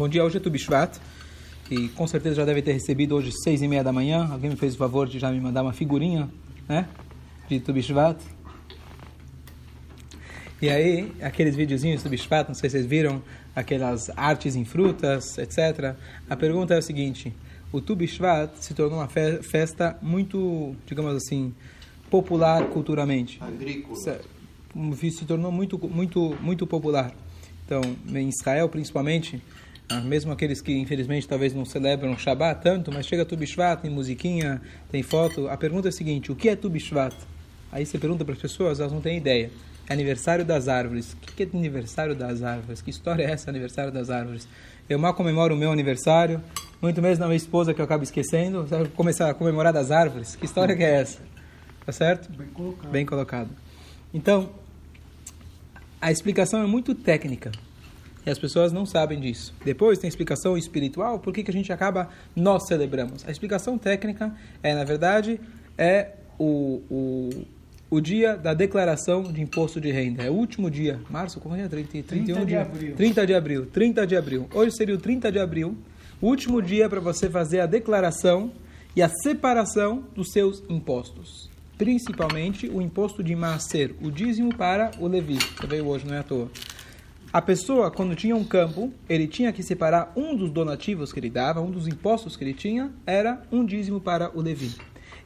Bom dia, hoje é Tubishvat, e com certeza já deve ter recebido hoje seis e meia da manhã. Alguém me fez o favor de já me mandar uma figurinha, né, de Tubishvat. E aí, aqueles videozinhos de Tubishvat, não sei se vocês viram, aquelas artes em frutas, etc. A pergunta é o seguinte, o Tubishvat se tornou uma fe festa muito, digamos assim, popular culturalmente. Agrícola. Se, se tornou muito, muito, muito popular. Então, em Israel, principalmente, mesmo aqueles que infelizmente talvez não celebram Shabbat tanto, mas chega Tu Bishvat, tem musiquinha, tem foto. A pergunta é a seguinte: o que é Tu Bishvat? Aí você pergunta para as pessoas, elas não têm ideia. É aniversário das árvores. O que é aniversário das árvores? Que história é essa, aniversário das árvores? Eu mal comemoro o meu aniversário, muito menos na minha esposa que eu acabo esquecendo. Vai começar a comemorar das árvores? Que história que é essa? Tá certo? Bem colocado. Bem colocado. Então, a explicação é muito técnica. E as pessoas não sabem disso. Depois tem a explicação espiritual, por que, que a gente acaba, nós celebramos. A explicação técnica é, na verdade, é o, o, o dia da declaração de imposto de renda. É o último dia, março, como é? 30, 31 de de abril. 30 de abril. 30 de abril. Hoje seria o 30 de abril, o último dia para você fazer a declaração e a separação dos seus impostos. Principalmente o imposto de Maaser, o dízimo para o Levi. Você veio hoje, não é à toa. A pessoa, quando tinha um campo, ele tinha que separar um dos donativos que ele dava, um dos impostos que ele tinha, era um dízimo para o Levi.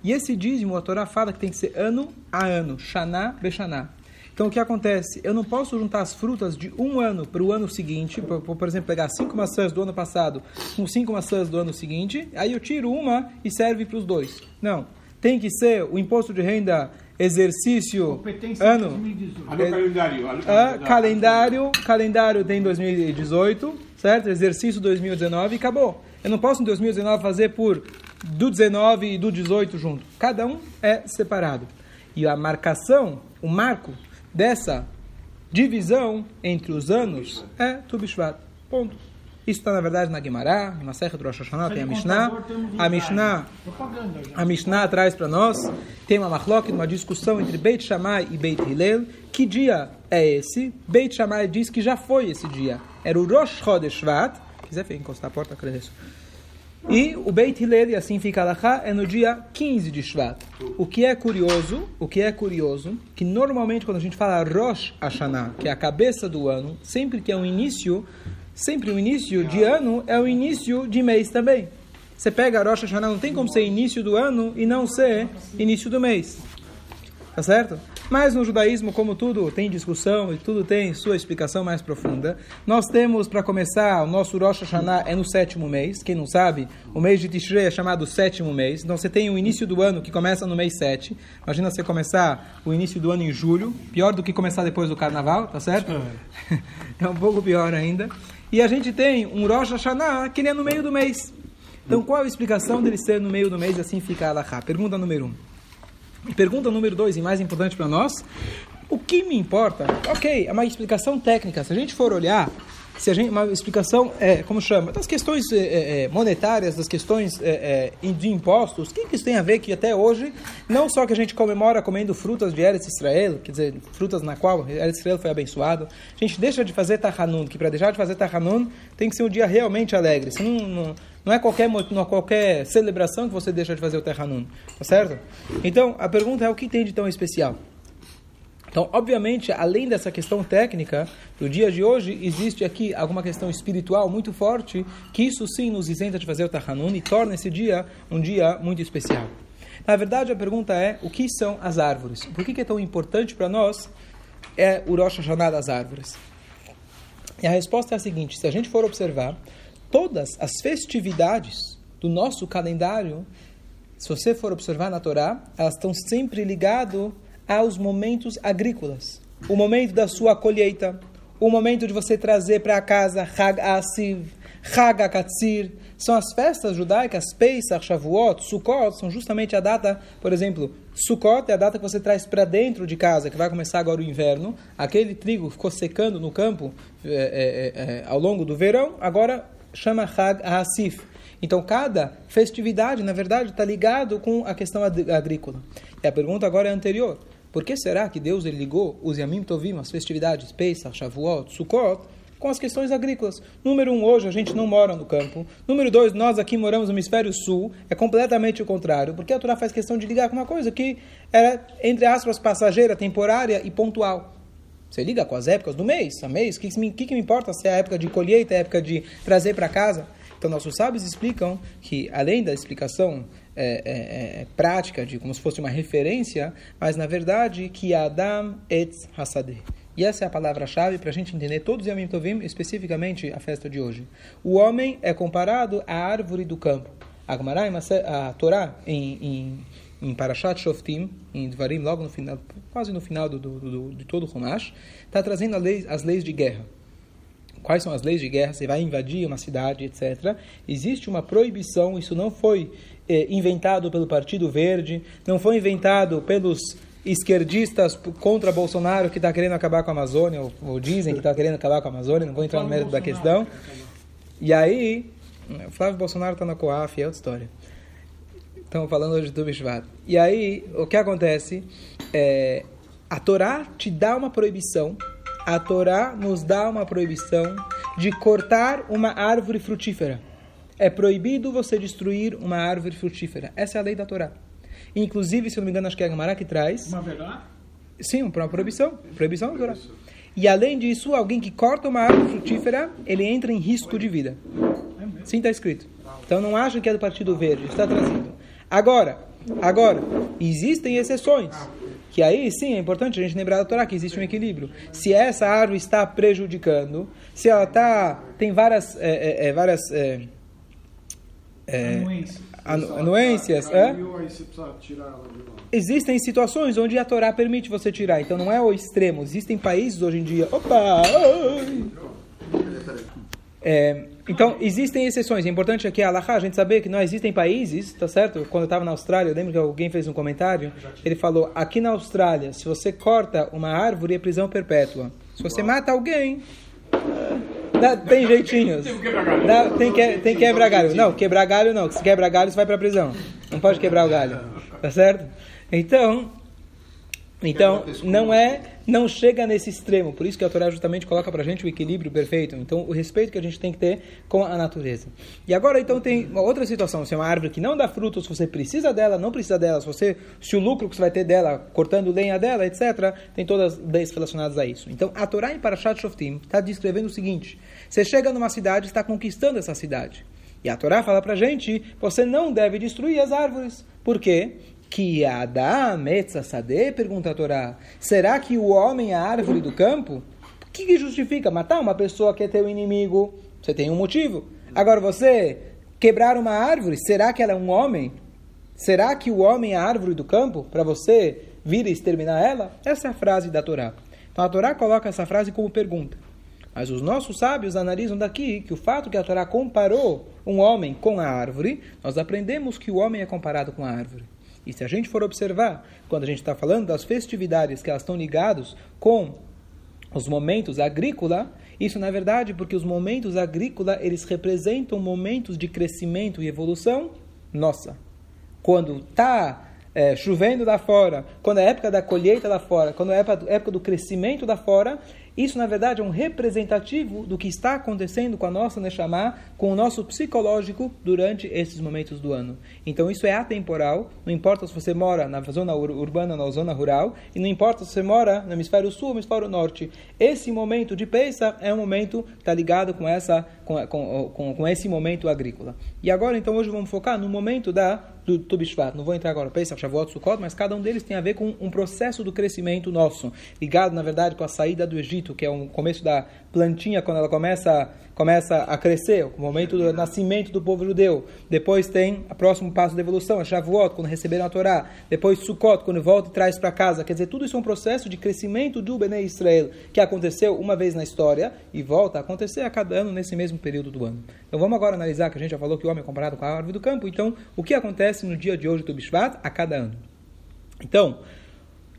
E esse dízimo, a Torá fala que tem que ser ano a ano, Shaná Bechaná. Então, o que acontece? Eu não posso juntar as frutas de um ano para o ano seguinte, por, por exemplo, pegar cinco maçãs do ano passado com cinco maçãs do ano seguinte, aí eu tiro uma e serve para os dois. Não. Tem que ser o imposto de renda exercício Competência ano 2018. Olha o calendário. Ah, calendário, calendário tem 2018, certo? Exercício 2019 e acabou. Eu não posso em 2019 fazer por do 19 e do 18 junto. Cada um é separado. E a marcação, o marco dessa divisão entre os anos é Tubishvat. Ponto. Isso está, na verdade, na Guimará, em Masechet Rosh Hashanah, tem a Mishnah. A Mishnah, a Mishnah traz para nós, tem uma machlok, uma discussão entre Beit Shammai e Beit Hillel. Que dia é esse? Beit Shammai diz que já foi esse dia. Era o Rosh Chodesh Shvat. Quiser encostar a porta, agradeço. E o Beit Hillel, e assim fica Alachá, é no dia 15 de Shvat. O que é curioso, o que é curioso, que normalmente quando a gente fala Rosh Hashanah, que é a cabeça do ano, sempre que é um início, sempre o início de ano é o início de mês também. Você pega Rosh Hashanah, não tem como ser início do ano e não ser início do mês. Tá certo? Mas no judaísmo, como tudo tem discussão e tudo tem sua explicação mais profunda, nós temos, para começar, o nosso Rosh Hashanah é no sétimo mês. Quem não sabe, o mês de Tishrei é chamado sétimo mês. Então você tem o início do ano que começa no mês 7. Imagina você começar o início do ano em julho, pior do que começar depois do carnaval, tá certo? É um pouco pior ainda. E a gente tem um Rosh Hashanah que ele é no meio do mês. Então qual a explicação dele ser no meio do mês e assim fica a Alahá? Pergunta número 1. Um. Pergunta número dois, e mais importante para nós, o que me importa? Ok, é uma explicação técnica. Se a gente for olhar, se a gente, uma explicação, é, como chama, das questões é, é, monetárias, das questões é, é, de impostos, o que, que isso tem a ver que até hoje, não só que a gente comemora comendo frutas de Eretz Israel, quer dizer, frutas na qual Eretz Israel foi abençoado, a gente deixa de fazer Tahanun, que para deixar de fazer Tahanun tem que ser um dia realmente alegre. Se não, não não é qualquer, não é qualquer celebração que você deixa de fazer o Terranun. Tá certo? Então, a pergunta é o que tem de tão especial? Então, obviamente, além dessa questão técnica do dia de hoje, existe aqui alguma questão espiritual muito forte, que isso sim nos isenta de fazer o Tahanun e torna esse dia um dia muito especial. Na verdade, a pergunta é, o que são as árvores? Por que, é tão importante para nós é o Rosh Hashanah das árvores? E a resposta é a seguinte, se a gente for observar, todas as festividades do nosso calendário, se você for observar na Torá, elas estão sempre ligadas aos momentos agrícolas. O momento da sua colheita, o momento de você trazer para casa Hag Asiv, Hag Akatsir, são as festas judaicas, Pesach, Shavuot, Sukkot, são justamente a data, por exemplo, Sukkot é a data que você traz para dentro de casa, que vai começar agora o inverno, aquele trigo ficou secando no campo é, é, é, ao longo do verão, agora chama Hag Asif. Então, cada festividade, na verdade, está ligado com a questão agrícola. E a pergunta agora é anterior. Por que será que Deus ele ligou os Yamim Tovim, as festividades Pesach, Shavuot, Sukkot, com as questões agrícolas. Número um, hoje a gente não mora no campo. Número dois, nós aqui moramos no hemisfério sul. É completamente o contrário, porque a Torá faz questão de ligar com uma coisa que era, entre aspas, passageira, temporária e pontual. Você liga com as épocas do mês, a mês, o que, que, que me importa se é a época de colheita, é a época de trazer para casa? Então, nossos sábios explicam que, além da explicação é, é, é, prática, de como se fosse uma referência, mas na verdade, que Adam etz hasadeh. E essa é a palavra-chave para a gente entender todos os Yamim Tovim, especificamente a festa de hoje. O homem é comparado à árvore do campo. A Torá, em, em em Parashat Shoftim, em Dvarim, logo no final, quase no final do, do, do de todo o Humash, está trazendo lei, as leis de guerra. Quais são as leis de guerra? Você vai invadir uma cidade, etc. Existe uma proibição, isso não foi eh, inventado pelo Partido Verde, não foi inventado pelos esquerdistas contra Bolsonaro que está querendo acabar com a Amazônia, ou, ou dizem que está querendo acabar com a Amazônia, não vou entrar no mérito da questão. E aí, Flávio Bolsonaro está na COAF, é outra história. Estamos falando hoje do Bishvat. E aí, o que acontece? É, a Torá te dá uma proibição, a Torá nos dá uma proibição de cortar uma árvore frutífera. É proibido você destruir uma árvore frutífera. Essa é a lei da Torá. Inclusive, se eu não me engano, acho que é a Gamara que traz. Uma verdade? Sim, uma proibição. Proibição da Torá. E além disso, alguém que corta uma árvore frutífera, ele entra em risco de vida. Sim, está escrito. Então não acham que é do Partido Verde, está trazido. Agora, agora, existem exceções. Que aí sim é importante a gente lembrar da Torá que existe um equilíbrio. Se essa árvore está prejudicando, se ela está tem várias é, é, várias é, anuências, é? existem situações onde a Torá permite você tirar. Então não é o extremo. Existem países hoje em dia. Opa! É, então, existem exceções. É importante aqui a a gente saber que não existem países, tá certo? Quando eu estava na Austrália, eu lembro que alguém fez um comentário, ele falou, aqui na Austrália, se você corta uma árvore, é prisão perpétua. Se você mata alguém, dá, tem jeitinhos. Dá, tem, que, tem quebrar galho. Não, quebrar galho não. Se quebra galho, você vai para prisão. Não pode quebrar o galho. Tá certo? Então, então, não é, não chega nesse extremo. Por isso que a Torá justamente coloca para a gente o equilíbrio perfeito. Então, o respeito que a gente tem que ter com a natureza. E agora, então, tem uma outra situação. Se é uma árvore que não dá frutos, se você precisa dela, não precisa dela, se, você, se o lucro que você vai ter dela, cortando lenha dela, etc., tem todas as leis relacionadas a isso. Então, a Torá em Parashat Shoftim está descrevendo o seguinte. Você chega numa cidade, está conquistando essa cidade. E a Torá fala para a gente, você não deve destruir as árvores. Por quê? Que Adam Sade pergunta a Torá, será que o homem é a árvore do campo? O que, que justifica matar uma pessoa que é teu inimigo? Você tem um motivo. Agora você quebrar uma árvore, será que ela é um homem? Será que o homem é a árvore do campo para você vir e exterminar ela? Essa é a frase da Torá. Então a Torá coloca essa frase como pergunta. Mas os nossos sábios analisam daqui que o fato que a Torá comparou um homem com a árvore, nós aprendemos que o homem é comparado com a árvore. E se a gente for observar, quando a gente está falando das festividades que elas estão ligadas com os momentos agrícola, isso na verdade porque os momentos agrícola eles representam momentos de crescimento e evolução nossa. Quando está é, chovendo lá fora, quando é a época da colheita lá fora, quando é a época do crescimento lá fora, isso, na verdade, é um representativo do que está acontecendo com a nossa Neshama, com o nosso psicológico durante esses momentos do ano. Então, isso é atemporal, não importa se você mora na zona urbana ou na zona rural, e não importa se você mora no hemisfério sul ou no hemisfério norte. Esse momento de peça é um momento que está ligado com, essa, com, com, com, com esse momento agrícola. E agora, então, hoje vamos focar no momento da do Tubishvat. Não vou entrar agora Pesach, Shavuot, Sukkot, mas cada um deles tem a ver com um processo do crescimento nosso, ligado, na verdade, com a saída do Egito, que é o começo da plantinha, quando ela começa, começa a crescer, o momento do nascimento do povo judeu. Depois tem o próximo passo da evolução, a Shavuot, quando receberam a Torá. Depois Sukkot, quando volta e traz para casa. Quer dizer, tudo isso é um processo de crescimento do Bnei Israel, que aconteceu uma vez na história e volta a acontecer a cada ano nesse mesmo período do ano. Então vamos agora analisar, que a gente já falou que o homem é comparado com a árvore do campo. Então, o que acontece no dia de hoje do Bishvat a cada ano? Então,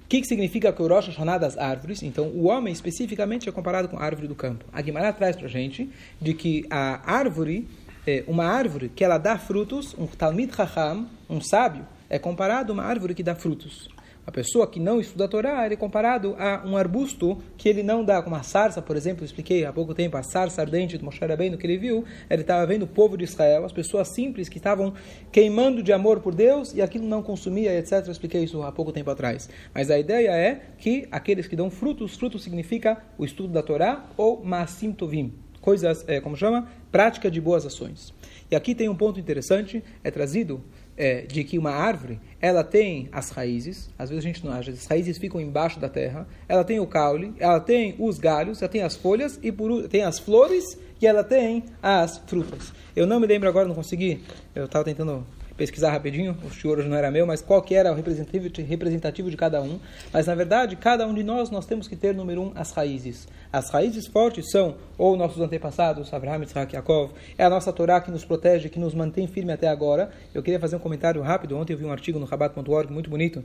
o que, que significa que o Rosh Hashanah das árvores? Então, o homem especificamente é comparado com a árvore do campo. A Guimarães traz para a gente de que a árvore, é uma árvore que ela dá frutos, um Talmid Chacham, um sábio, é comparado a uma árvore que dá frutos. A pessoa que não estuda a Torá, ele é comparado a um arbusto que ele não dá, como a sarça, por exemplo, eu expliquei há pouco tempo, a sarça ardente do Moshe Rabbeinu que ele viu, ele estava vendo o povo de Israel, as pessoas simples que estavam queimando de amor por Deus e aquilo não consumia, etc. Eu expliquei isso há pouco tempo atrás. Mas a ideia é que aqueles que dão frutos, frutos significa o estudo da Torá ou Maasim Tovim, coisas, é, como chama? Prática de boas ações. E aqui tem um ponto interessante, é trazido é, de que uma árvore ela tem as raízes, às vezes a gente não acha, as raízes ficam embaixo da terra, ela tem o caule, ela tem os galhos, ela tem as folhas e por, tem as flores e ela tem as frutas. Eu não me lembro agora, não consegui, eu estava tentando pesquisar rapidinho, o hoje não era meu, mas qual que era o representativo, de cada um. Mas, na verdade, cada um de nós, nós temos que ter, número um, as raízes. As raízes fortes são, ou nossos antepassados, Abraham, Isaac, Yaakov, é a nossa Torá que nos protege, que nos mantém firme até agora. Eu queria fazer um comentário rápido. Ontem eu vi um artigo no rabat.org muito bonito,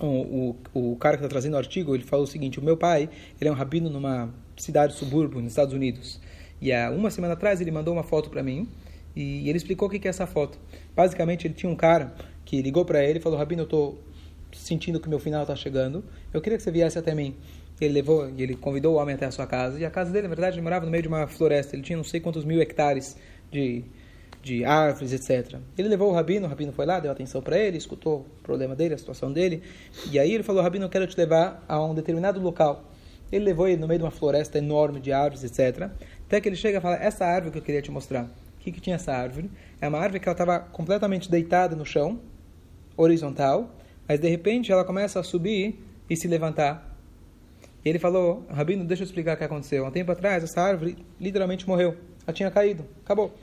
o, o, o, cara que está trazendo o artigo, ele falou o seguinte, o meu pai, ele é um rabino numa cidade subúrbio nos Estados Unidos. E há uma semana atrás ele mandou uma foto para mim e ele explicou o que é essa foto. Basicamente, ele tinha um cara que ligou para ele e falou: Rabino, eu estou sentindo que meu final está chegando. Eu queria que você viesse até mim. Ele levou, ele convidou o homem até a sua casa. E a casa dele, na verdade, ele morava no meio de uma floresta. Ele tinha não sei quantos mil hectares de, de árvores, etc. Ele levou o rabino, o rabino foi lá, deu atenção para ele, escutou o problema dele, a situação dele. E aí ele falou: Rabino, eu quero te levar a um determinado local. Ele levou ele no meio de uma floresta enorme de árvores, etc. Até que ele chega e fala: Essa árvore que eu queria te mostrar. O que, que tinha essa árvore? É uma árvore que ela estava completamente deitada no chão, horizontal, mas de repente ela começa a subir e se levantar. E ele falou, Rabino, deixa eu explicar o que aconteceu. Há um tempo atrás, essa árvore literalmente morreu. Ela tinha caído. Acabou.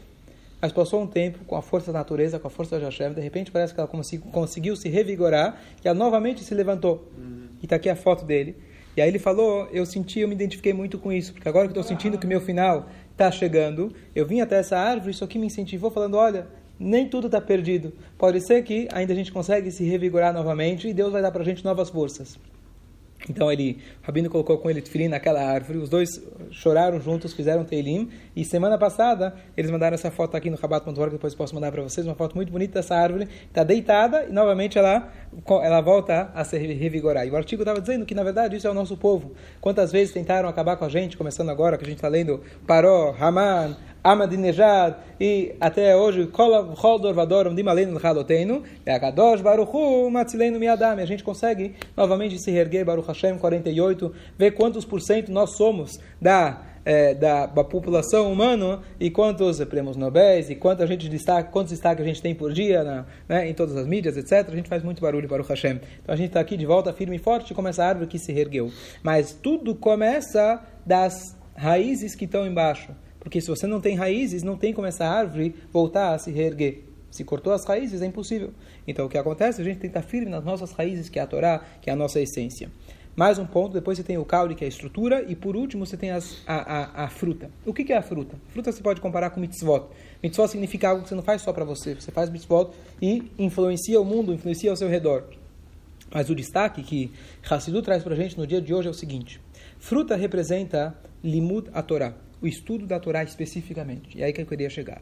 Mas passou um tempo, com a força da natureza, com a força de Hashem, de repente parece que ela conseguiu se revigorar e ela novamente se levantou. Uhum. E está aqui a foto dele. E aí ele falou, eu senti, eu me identifiquei muito com isso, porque agora que estou sentindo que meu final está chegando, eu vim até essa árvore, isso aqui me incentivou, falando: olha, nem tudo está perdido. Pode ser que ainda a gente consegue se revigorar novamente e Deus vai dar para a gente novas forças. Então ele, o Rabino colocou com ele tefilim naquela árvore, os dois choraram juntos, fizeram teilim, e semana passada eles mandaram essa foto aqui no Rabat.org, depois posso mandar para vocês, uma foto muito bonita dessa árvore, está deitada e novamente ela, ela volta a se revigorar. E o artigo estava dizendo que na verdade isso é o nosso povo. Quantas vezes tentaram acabar com a gente, começando agora que a gente está lendo Paró, Haman, Ahmadinejad e até hoje Kol Dorvadorum Dimalenu Haloteinu e Akadosh Baruchu. A gente consegue novamente se reerguer Baruch Hashem 48, ver quantos por cento nós somos da é, da, da, população humana e quantos prêmios nobéis e quanta gente destaca, quantos destaques a gente tem por dia na, né, em todas as mídias, etc. A gente faz muito barulho para o Hashem. Então a gente está aqui de volta firme e forte como essa árvore que se reergueu. Mas tudo começa das raízes que estão embaixo. Porque se você não tem raízes, não tem como essa árvore voltar a se reerguer. Se cortou as raízes, é impossível. Então o que acontece? A gente tem que estar firme nas nossas raízes, que é a Torá, que é a nossa essência. Mais um ponto, depois você tem o caule, que é a estrutura, e por último você tem as, a, a, a, fruta. O que, que é a fruta? Fruta você pode comparar com mitzvot. Mitzvot significa algo que você não faz só para você, você faz mitzvot e influencia o mundo, influencia ao seu redor. Mas o destaque que Hassidu traz para a gente no dia de hoje é o seguinte: fruta representa limud a Torá o estudo da Torá especificamente. E aí que eu queria chegar.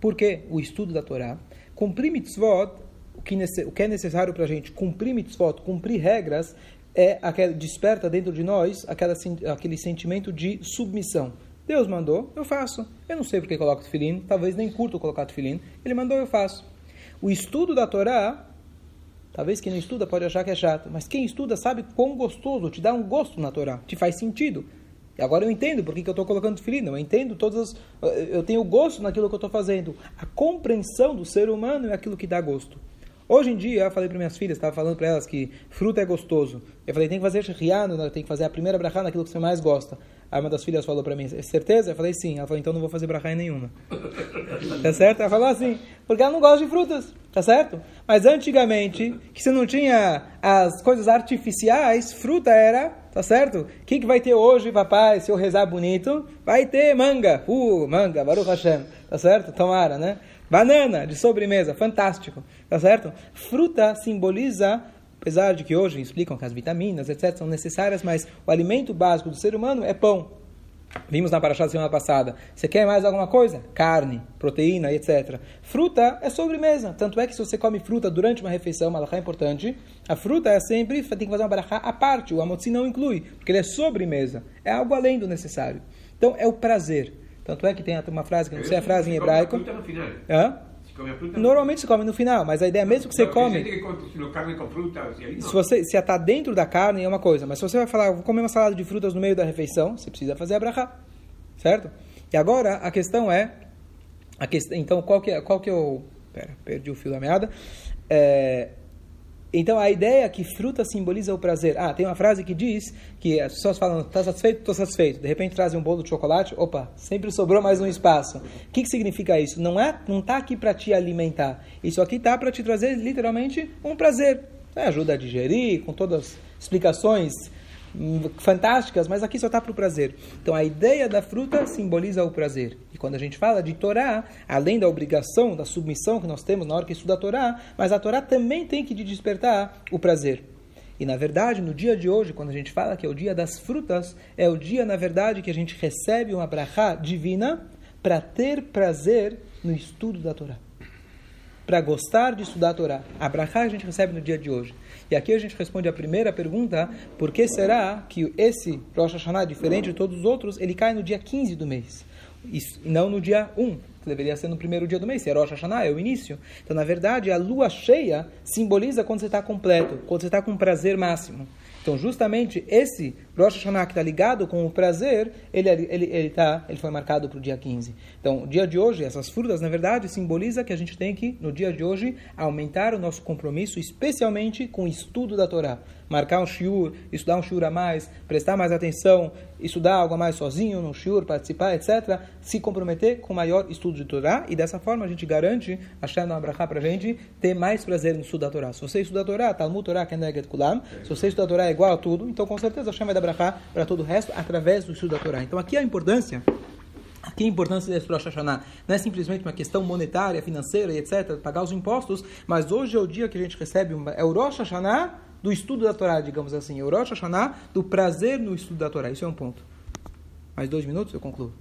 Por que o estudo da Torá? Cumprir mitzvot, o que, o que é necessário para a gente cumprir mitzvot, cumprir regras, é aquela, desperta dentro de nós aquela, aquele sentimento de submissão. Deus mandou, eu faço. Eu não sei porque coloco tefilim, talvez nem curto colocar tefilim. Ele mandou, eu faço. O estudo da Torá, talvez quem não estuda pode achar que é chato, mas quem estuda sabe quão gostoso, te dá um gosto na Torá, te faz sentido. E agora eu entendo por que, que eu estou colocando filino, eu entendo todas as, Eu tenho gosto naquilo que eu estou fazendo. A compreensão do ser humano é aquilo que dá gosto. Hoje em dia, eu falei para minhas filhas, estava falando para elas que fruta é gostoso. Eu falei, tem que fazer riano, né? tem que fazer a primeira brachá naquilo que você mais gosta. Aí uma das filhas falou para mim, é certeza? Eu falei, sim. Ela falou, então não vou fazer brachá em nenhuma. tá certo? Ela falou assim, porque ela não gosta de frutas, tá certo? Mas antigamente, que você não tinha as coisas artificiais, fruta era, tá certo? O que, que vai ter hoje, papai, se eu rezar bonito? Vai ter manga. Uh, manga, Baruch Hashem, tá certo? Tomara, né? Banana de sobremesa, fantástico, tá certo? Fruta simboliza, apesar de que hoje explicam que as vitaminas, etc., são necessárias, mas o alimento básico do ser humano é pão. Vimos na paraxá da semana passada. Você quer mais alguma coisa? Carne, proteína, etc. Fruta é sobremesa. Tanto é que se você come fruta durante uma refeição, uma é importante, a fruta é sempre, tem que fazer uma barachá à parte. O amotzi não inclui, porque ele é sobremesa. É algo além do necessário. Então, é o prazer. Tanto é que tem uma frase, que não sei a frase em hebraico. Fruta no final. Hã? Come a fruta? Normalmente se come no final, mas a ideia é mesmo que você come... tem gente que come carne com fruta, aí não. Se você se está dentro da carne é uma coisa, mas se você vai falar, vou comer uma salada de frutas no meio da refeição, você precisa fazer a brachá, certo? E agora a questão é, a questão, então qual que é, qual que é o, pera, perdi o fio da meada. É, então a ideia que fruta simboliza o prazer. Ah, tem uma frase que diz que as pessoas falam, está satisfeito? Estou satisfeito. De repente trazem um bolo de chocolate, opa, sempre sobrou mais um espaço. O que, que significa isso? Não é, não está aqui para te alimentar. Isso aqui está para te trazer literalmente um prazer. É, ajuda a digerir, com todas as explicações fantásticas, mas aqui só está para o prazer. Então a ideia da fruta simboliza o prazer. E quando a gente fala de Torá, além da obrigação, da submissão que nós temos na hora que estuda a Torá, mas a Torá também tem que despertar o prazer. E na verdade, no dia de hoje, quando a gente fala que é o dia das frutas, é o dia, na verdade, que a gente recebe uma brachá divina para ter prazer no estudo da Torá. Para gostar de estudar a Torá. A brachá a gente recebe no dia de hoje. E aqui a gente responde a primeira pergunta: por que será que esse Rosh Hashanah, diferente de todos os outros, ele cai no dia 15 do mês? Isso, e não no dia 1, que deveria ser no primeiro dia do mês, se é Rosh Hashanah, é o início. Então, na verdade, a lua cheia simboliza quando você está completo, quando você está com prazer máximo. Então, justamente esse Rosh Hashanah que está ligado com o prazer, ele, ele, ele, tá, ele foi marcado para o dia 15. Então, o dia de hoje, essas frutas, na verdade, simboliza que a gente tem que, no dia de hoje, aumentar o nosso compromisso, especialmente com o estudo da Torá. Marcar um shiur, estudar um shiur a mais, prestar mais atenção, estudar algo a mais sozinho no shiur, participar, etc. Se comprometer com maior estudo de Torá e dessa forma a gente garante, achando uma brachá para a gente, ter mais prazer no estudo da Torá. Se você estuda a Torá, Talmud Torá, Keneget Kulam, se você estuda a Torá é igual a tudo, então com certeza Hashem vai dar para todo o resto através do estudo da Torá. Então aqui a importância Aqui a importância desse Rosh Hashanah não é simplesmente uma questão monetária, financeira e etc., pagar os impostos, mas hoje é o dia que a gente recebe, uma, é o Rosh Hashanah do estudo da Torá, digamos assim, é o Rosh Hashanah do prazer no estudo da Torá. Isso é um ponto. Mais dois minutos eu concluo.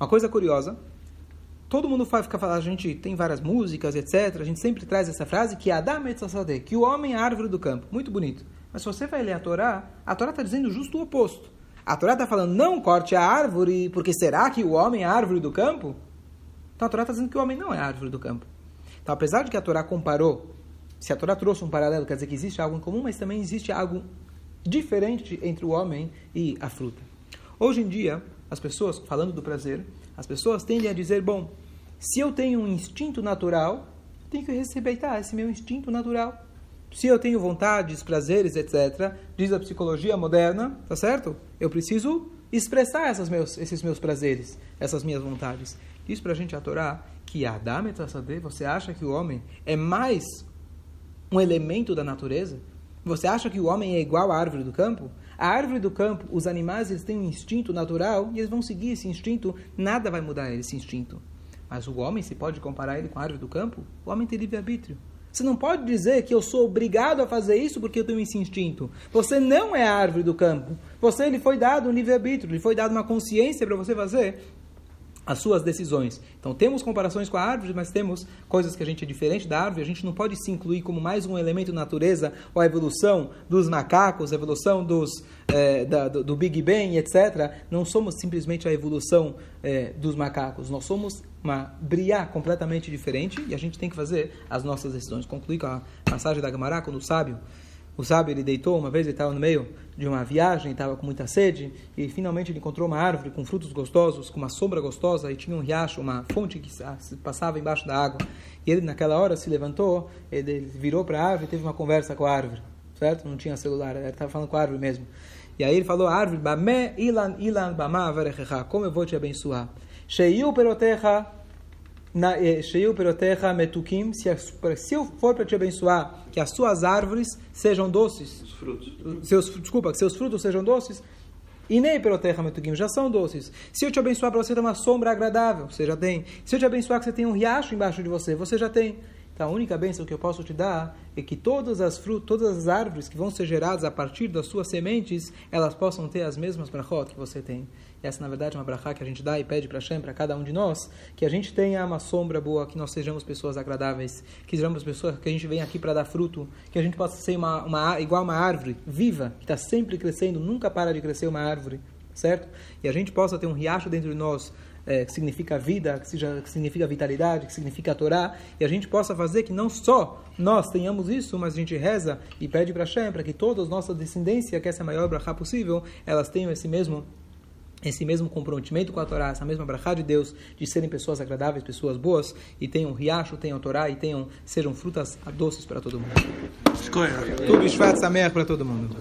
Uma coisa curiosa, todo mundo fica falando, a gente tem várias músicas, etc., a gente sempre traz essa frase que é Adam Etzasadeh, que o homem é a árvore do campo. Muito bonito. Mas se você vai ler a Torá, a Torá está dizendo justo o oposto. A Torá está falando, não corte a árvore, porque será que o homem é a árvore do campo? Então a Torá está dizendo que o homem não é a árvore do campo. Então, apesar de que a Torá comparou, se a Torá trouxe um paralelo, quer dizer que existe algo em comum, mas também existe algo diferente entre o homem e a fruta. Hoje em dia, as pessoas, falando do prazer, as pessoas tendem a dizer, bom, se eu tenho um instinto natural, tenho que respeitar esse meu instinto natural. Se eu tenho vontades, prazeres, etc., diz a psicologia moderna, tá certo? Eu preciso expressar essas meus, esses meus prazeres, essas minhas vontades. Diz pra gente a Torá que Adam et você acha que o homem é mais um elemento da natureza? Você acha que o homem é igual à árvore do campo? A árvore do campo, os animais, eles têm um instinto natural e eles vão seguir esse instinto, nada vai mudar esse instinto. Mas o homem, se pode comparar ele com a árvore do campo, o homem tem livre-arbítrio. Você não pode dizer que eu sou obrigado a fazer isso porque eu tenho esse instinto. Você não é a árvore do campo. Você lhe foi dado um livre-arbítrio, lhe foi dado uma consciência para você fazer as suas decisões. Então temos comparações com a árvore, mas temos coisas que a gente é diferente da árvore. A gente não pode se incluir como mais um elemento da natureza ou a evolução dos macacos, a evolução dos, é, da, do, do, Big Bang, etc. Não somos simplesmente a evolução é, dos macacos. Nós somos uma briá completamente diferente e a gente tem que fazer as nossas decisões. Concluir com a passagem da Gamará, quando o sábio o sábio ele deitou uma vez, ele estava no meio de uma viagem, estava com muita sede, e finalmente ele encontrou uma árvore com frutos gostosos, com uma sombra gostosa, e tinha um riacho, uma fonte que passava embaixo da água. E ele, naquela hora, se levantou, ele virou para a árvore e teve uma conversa com a árvore, certo? Não tinha celular, ele estava falando com a árvore mesmo. E aí ele falou, árvore, Bamé ilan ilan bama como eu vou te abençoar? Sheiu perotecha metukim, se eu for para te abençoar, que as suas árvores sejam doces. Os frutos. Seus, desculpa, que seus frutos sejam doces. E nem perotecha metukim, já são doces. Se eu te abençoar para você ter uma sombra agradável, você já tem. Se eu te abençoar que você tem um riacho embaixo de você, você já tem. Então, a única bênção que eu posso te dar é que todas as frutas, todas as árvores que vão ser geradas a partir das suas sementes, elas possam ter as mesmas brachot que você tem. Essa na verdade é uma brachá que a gente dá e pede para Hashem, para cada um de nós, que a gente tenha uma sombra boa, que nós sejamos pessoas agradáveis, que sejamos pessoas que a gente vem aqui para dar fruto, que a gente possa ser uma, uma igual uma árvore viva, que está sempre crescendo, nunca para de crescer uma árvore, certo? E a gente possa ter um riacho dentro de nós, é, que significa vida, que, seja, que significa vitalidade, que significa Torá, e a gente possa fazer que não só nós tenhamos isso, mas a gente reza e pede para Hashem para que todas as nossas descendências, que essa é a maior brachá possível, elas tenham esse mesmo esse mesmo comprometimento com a Torá, essa mesma brachá de Deus, de serem pessoas agradáveis, pessoas boas, e tenham riacho, tenham Torá, e tenham, sejam frutas doces para todo mundo. Tudo Shvat Sameach para todo mundo.